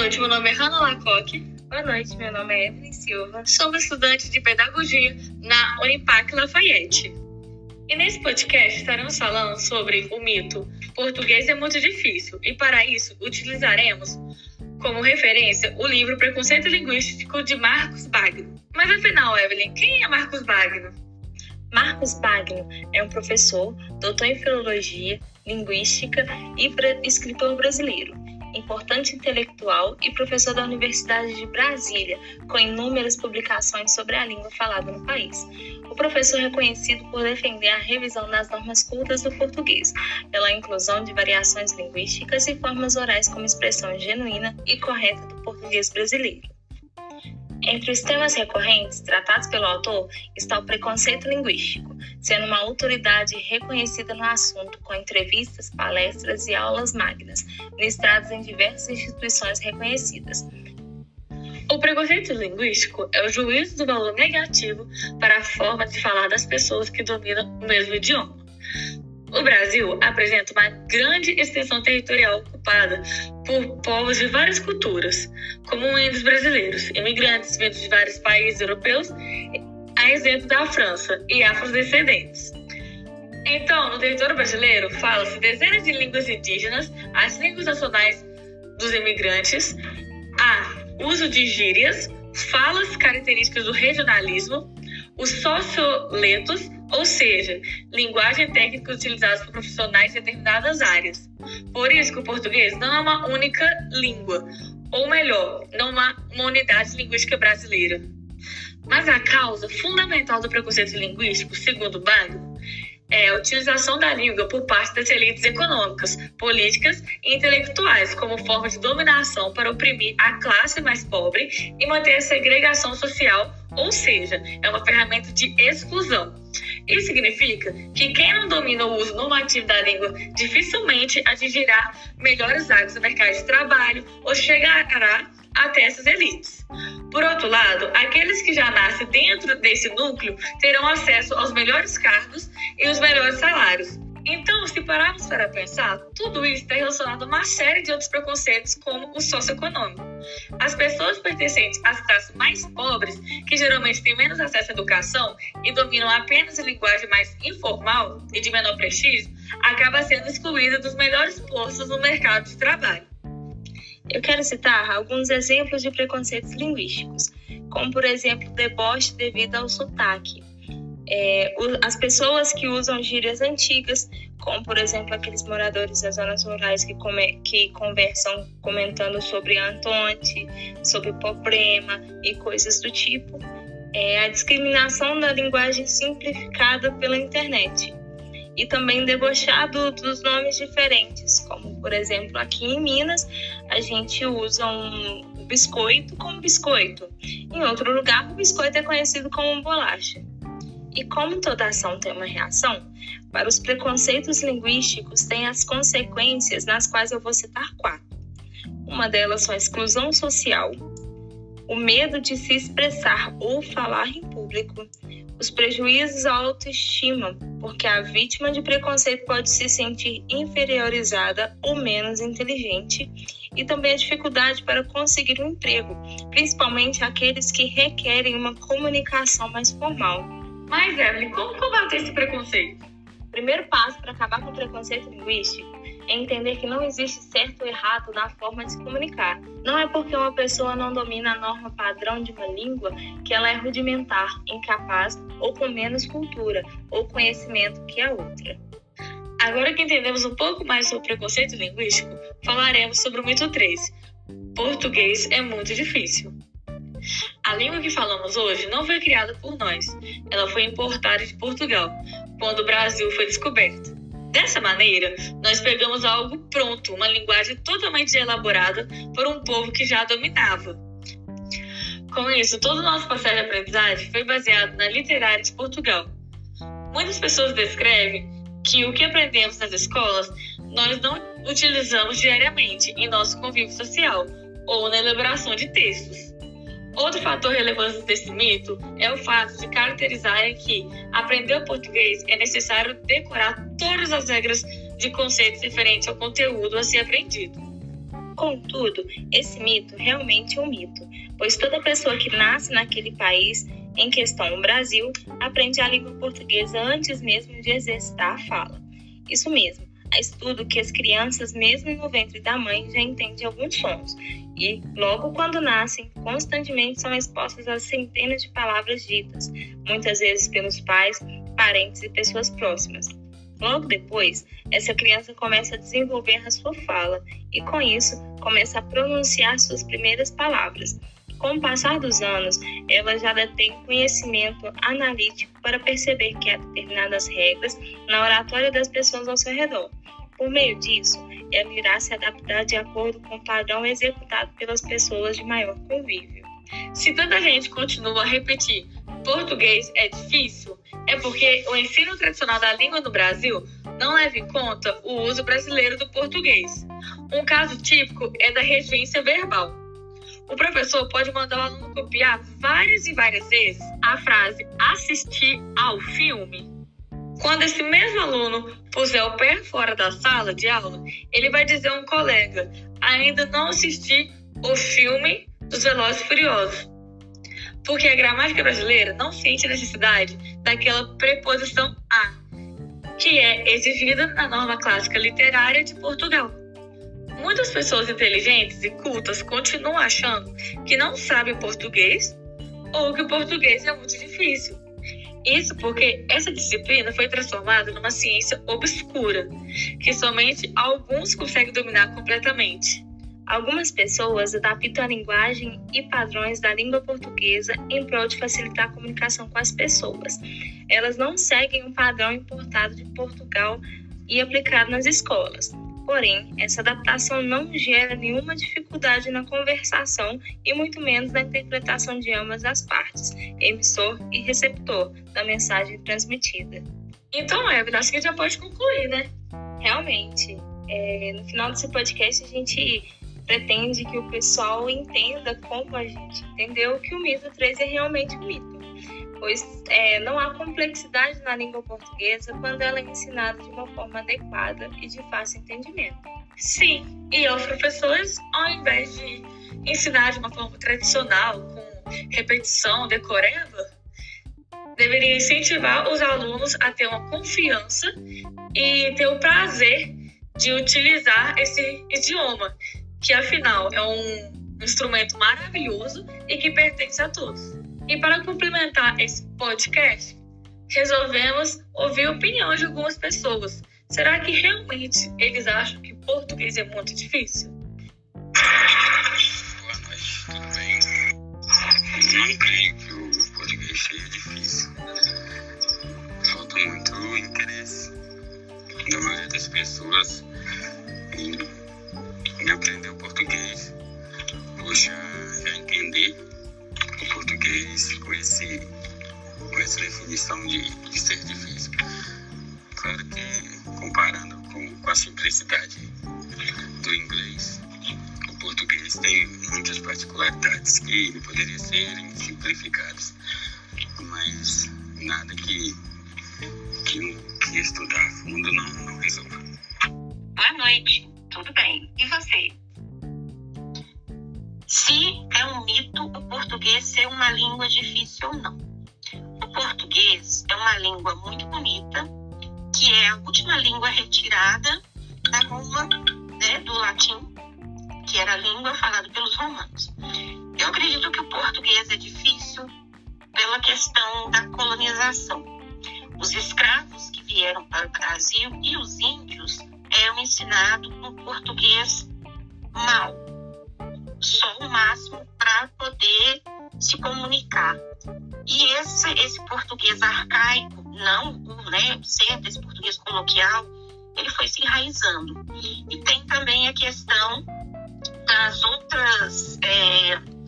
noite, meu nome é Hanna Lacoque. Boa noite, meu nome é Evelyn Silva. Sou estudante de Pedagogia na Unipac Lafayette. E nesse podcast estaremos falando sobre o mito português é muito difícil e para isso utilizaremos como referência o livro Preconceito Linguístico de Marcos Bagno. Mas afinal, Evelyn, quem é Marcos Bagno? Marcos Bagno é um professor, doutor em filologia, linguística e escritor brasileiro importante intelectual e professor da Universidade de Brasília, com inúmeras publicações sobre a língua falada no país. O professor é conhecido por defender a revisão das normas cultas do português, pela inclusão de variações linguísticas e formas orais como expressão genuína e correta do português brasileiro. Entre os temas recorrentes tratados pelo autor está o preconceito linguístico, sendo uma autoridade reconhecida no assunto com entrevistas, palestras e aulas magnas, listadas em diversas instituições reconhecidas. O preconceito linguístico é o juízo do valor negativo para a forma de falar das pessoas que dominam o mesmo idioma. O Brasil apresenta uma grande extensão territorial ocupada por povos de várias culturas, como índios brasileiros, imigrantes vindos de vários países europeus, a exemplo da França, e afrodescendentes. Então, no território brasileiro, fala-se dezenas de línguas indígenas, as línguas nacionais dos imigrantes, há uso de gírias, falas características do regionalismo, os socioletos, ou seja, linguagem técnica utilizada por profissionais de determinadas áreas. Por isso que o português não é uma única língua, ou melhor, não é uma unidade linguística brasileira. Mas a causa fundamental do preconceito linguístico, segundo Bagno, é a utilização da língua por parte das elites econômicas, políticas e intelectuais como forma de dominação para oprimir a classe mais pobre e manter a segregação social, ou seja, é uma ferramenta de exclusão. Isso significa que quem não domina o uso normativo da língua dificilmente atingirá melhores áreas do mercado de trabalho ou chegará até essas elites. Por outro lado, aqueles que já nascem dentro desse núcleo terão acesso aos melhores cargos e os melhores salários. Então, se pararmos para pensar, tudo isso está relacionado a uma série de outros preconceitos, como o socioeconômico. As pessoas pertencentes às classes mais pobres, que geralmente têm menos acesso à educação e dominam apenas a linguagem mais informal e de menor prestígio, acabam sendo excluídas dos melhores postos no mercado de trabalho. Eu quero citar alguns exemplos de preconceitos linguísticos, como, por exemplo, deboche devido ao sotaque. É, as pessoas que usam gírias antigas, como, por exemplo, aqueles moradores das zonas rurais que, come, que conversam comentando sobre Antonte, sobre problema e coisas do tipo. É, a discriminação da linguagem simplificada pela internet e também debochado dos nomes diferentes, por exemplo aqui em Minas a gente usa um biscoito como biscoito, em outro lugar o biscoito é conhecido como bolacha. E como toda ação tem uma reação, para os preconceitos linguísticos tem as consequências nas quais eu vou citar quatro. Uma delas são a exclusão social, o medo de se expressar ou falar em público, os prejuízos à autoestima, porque a vítima de preconceito pode se sentir inferiorizada ou menos inteligente, e também a dificuldade para conseguir um emprego, principalmente aqueles que requerem uma comunicação mais formal. Mas, Evelyn, como combater esse preconceito? O primeiro passo para acabar com o preconceito linguístico é entender que não existe certo ou errado na forma de se comunicar. Não é porque uma pessoa não domina a norma padrão de uma língua que ela é rudimentar, incapaz ou com menos cultura ou conhecimento que a outra. Agora que entendemos um pouco mais sobre o preconceito linguístico, falaremos sobre o mito 3. Português é muito difícil. A língua que falamos hoje não foi criada por nós, ela foi importada de Portugal, quando o Brasil foi descoberto. Dessa maneira, nós pegamos algo pronto, uma linguagem totalmente elaborada por um povo que já dominava. Com isso, todo o nosso processo de aprendizagem foi baseado na literária de Portugal. Muitas pessoas descrevem que o que aprendemos nas escolas nós não utilizamos diariamente em nosso convívio social ou na elaboração de textos. Outro fator relevante desse mito é o fato de caracterizarem que aprender o português é necessário decorar todas as regras de conceitos referentes ao conteúdo a ser aprendido. Contudo, esse mito realmente é um mito, pois toda pessoa que nasce naquele país, em questão no Brasil, aprende a língua portuguesa antes mesmo de exercitar a fala. Isso mesmo, estudo que as crianças, mesmo no ventre da mãe, já entendem alguns sons e, logo quando nascem, constantemente são expostas a centenas de palavras ditas, muitas vezes pelos pais, parentes e pessoas próximas. Logo depois, essa criança começa a desenvolver a sua fala e, com isso, começa a pronunciar suas primeiras palavras. Com o passar dos anos, ela já tem conhecimento analítico para perceber que há determinadas regras na oratória das pessoas ao seu redor. Por meio disso, ela irá se adaptar de acordo com o padrão executado pelas pessoas de maior convívio. Se tanta gente continua a repetir português é difícil, é porque o ensino tradicional da língua no Brasil não leva em conta o uso brasileiro do português. Um caso típico é da regência verbal. O professor pode mandar o aluno copiar várias e várias vezes a frase assistir ao filme. Quando esse mesmo aluno puser o pé fora da sala de aula, ele vai dizer a um colega ainda não assistir o filme dos Velozes Furiosos porque a gramática brasileira não sente necessidade daquela preposição a, que é exigida na norma clássica literária de Portugal. Muitas pessoas inteligentes e cultas continuam achando que não sabem português ou que o português é muito difícil. Isso porque essa disciplina foi transformada numa ciência obscura, que somente alguns conseguem dominar completamente. Algumas pessoas adaptam a linguagem e padrões da língua portuguesa em prol de facilitar a comunicação com as pessoas. Elas não seguem um padrão importado de Portugal e aplicado nas escolas. Porém, essa adaptação não gera nenhuma dificuldade na conversação e muito menos na interpretação de ambas as partes, emissor e receptor, da mensagem transmitida. Então, Evelyn, acho que já pode concluir, né? Realmente. É, no final desse podcast, a gente pretende que o pessoal entenda como a gente entendeu que o mito 3 é realmente um mito, pois é, não há complexidade na língua portuguesa quando ela é ensinada de uma forma adequada e de fácil entendimento. Sim, e os professores, ao invés de ensinar de uma forma tradicional, com repetição decoreba, deveriam incentivar os alunos a ter uma confiança e ter o prazer de utilizar esse idioma, que afinal é um instrumento maravilhoso e que pertence a todos. E para complementar esse podcast, resolvemos ouvir a opinião de algumas pessoas. Será que realmente eles acham que português é muito difícil? Boa noite, tudo bem? Não creio que o português seja difícil. Falta muito interesse da maioria das pessoas em e aprender o português, ou já, já entender com, esse, com essa definição de, de ser difícil. Claro que comparando com, com a simplicidade do inglês, o português tem muitas particularidades que poderiam serem simplificadas, mas nada que, que, que estudar a fundo não, não resolva. Boa noite tudo bem. E você? Se é um mito o português ser uma língua difícil ou não. O português é uma língua muito bonita, que é a última língua retirada da Roma, né, do latim, que era a língua falada pelos romanos. Eu acredito que o português é difícil pela questão da colonização. Os escravos que vieram para o Brasil e os índios é ensinado um português mal, só o máximo para poder se comunicar. E esse, esse português arcaico, não o né, certo, esse português coloquial, ele foi se enraizando. E tem também a questão das outras. É,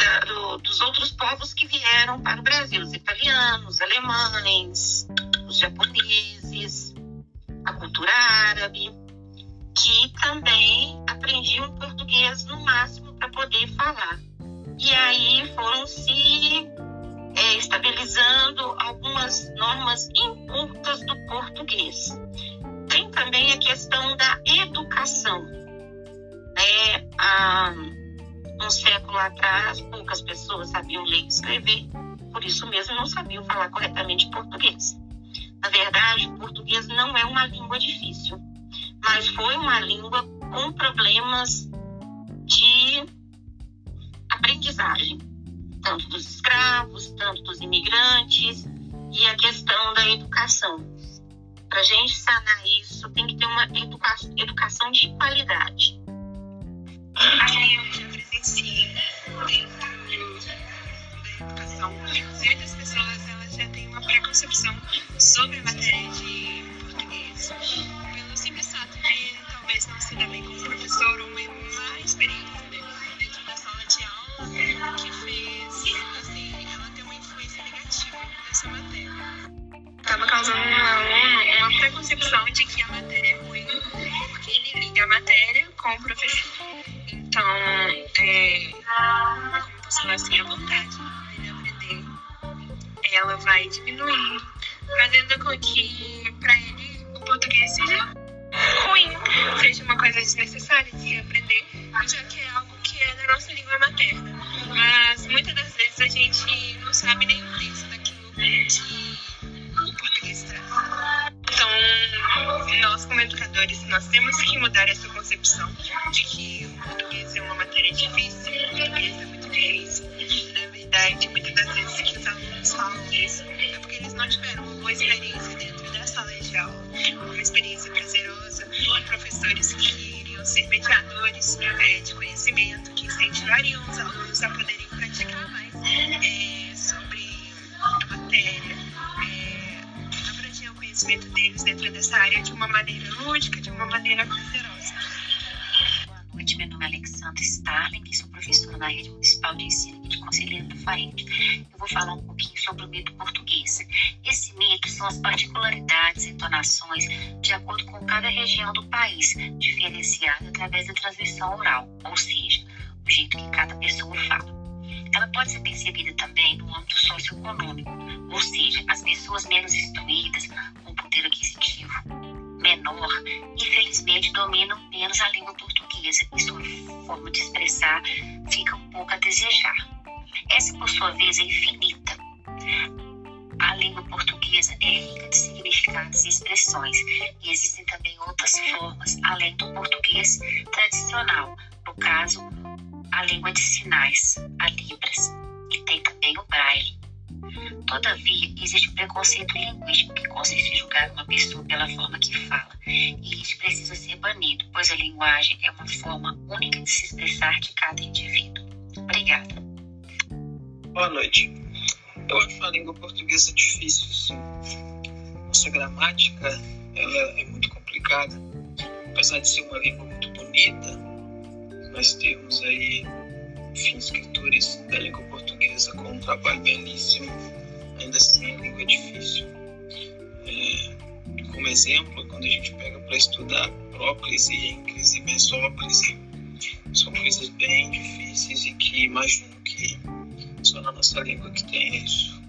da, do, dos outros povos que vieram para o Brasil, os italianos, os alemães, os japoneses, a cultura árabe, que também aprendiam português no máximo para poder falar. E aí foram se é, estabilizando algumas normas incultas do português. Tem também a questão da educação. até há um século atrás, poucas pessoas sabiam ler e escrever, por isso mesmo não sabiam falar corretamente português. Na verdade, o português não é uma língua difícil, mas foi uma língua com problemas de aprendizagem, tanto dos escravos, tanto dos imigrantes e a questão da educação. Para a gente sanar isso, tem que ter uma educa educação de qualidade. Aí eu já presenciei educação, muitas pessoas elas já têm uma preconcepção sobre a matéria de vai diminuindo, fazendo com que para ele o português seja ruim, seja uma coisa desnecessária de se aprender, já que é algo que é da nossa língua materna. Mas muitas das vezes a gente não sabe nem o texto daquilo que o português traz. Então, nós como educadores, nós temos que mudar essa concepção de que o português é uma matéria difícil, o português é muito difícil. Na verdade, muitas das vezes que os alunos falam isso é porque eles não tiveram uma boa experiência dentro da sala de aula, uma experiência prazerosa, professores que iriam ser mediadores é, de conhecimento, que incentivariam os alunos a poderem praticar mais é, sobre a matéria, é, abrangiam o conhecimento deles dentro dessa área de uma maneira lúdica, de uma maneira prazerosa. Boa noite, meu nome é Alexandra Starling sou professora na rede municipal de ensino de Conselheiro do Faente. Eu vou falar um pouquinho sobre o mito português. Esse mito são as particularidades e entonações de acordo com cada região do país, diferenciada através da transmissão oral, ou seja, o jeito que cada pessoa fala. Ela pode ser percebida também no âmbito socioeconômico, ou seja, as pessoas menos instruídas, com poder aquisitivo menor, infelizmente dominam menos a língua portuguesa e sua forma de expressar fica um pouco a desejar. Essa, por sua vez, é infinita. A língua portuguesa é rica de significados e expressões, e existem também outras formas, além do português tradicional, no caso, a língua de sinais, a Libras, e tem também o Braille. Todavia, existe um preconceito linguístico que consiste em julgar uma pessoa pela forma que fala, e isso precisa ser banido, pois a linguagem é uma forma única de se expressar de cada indivíduo. Obrigada. Boa noite. Eu acho a língua portuguesa difícil, sim. Nossa gramática ela é muito complicada. Apesar de ser uma língua muito bonita, nós temos aí enfim, escritores da língua portuguesa com um trabalho belíssimo. Ainda assim, a língua é difícil. É, como exemplo, quando a gente pega para estudar próclise, ênclise mesóclise, são coisas bem difíceis e que imagino que só na nossa língua que tem isso.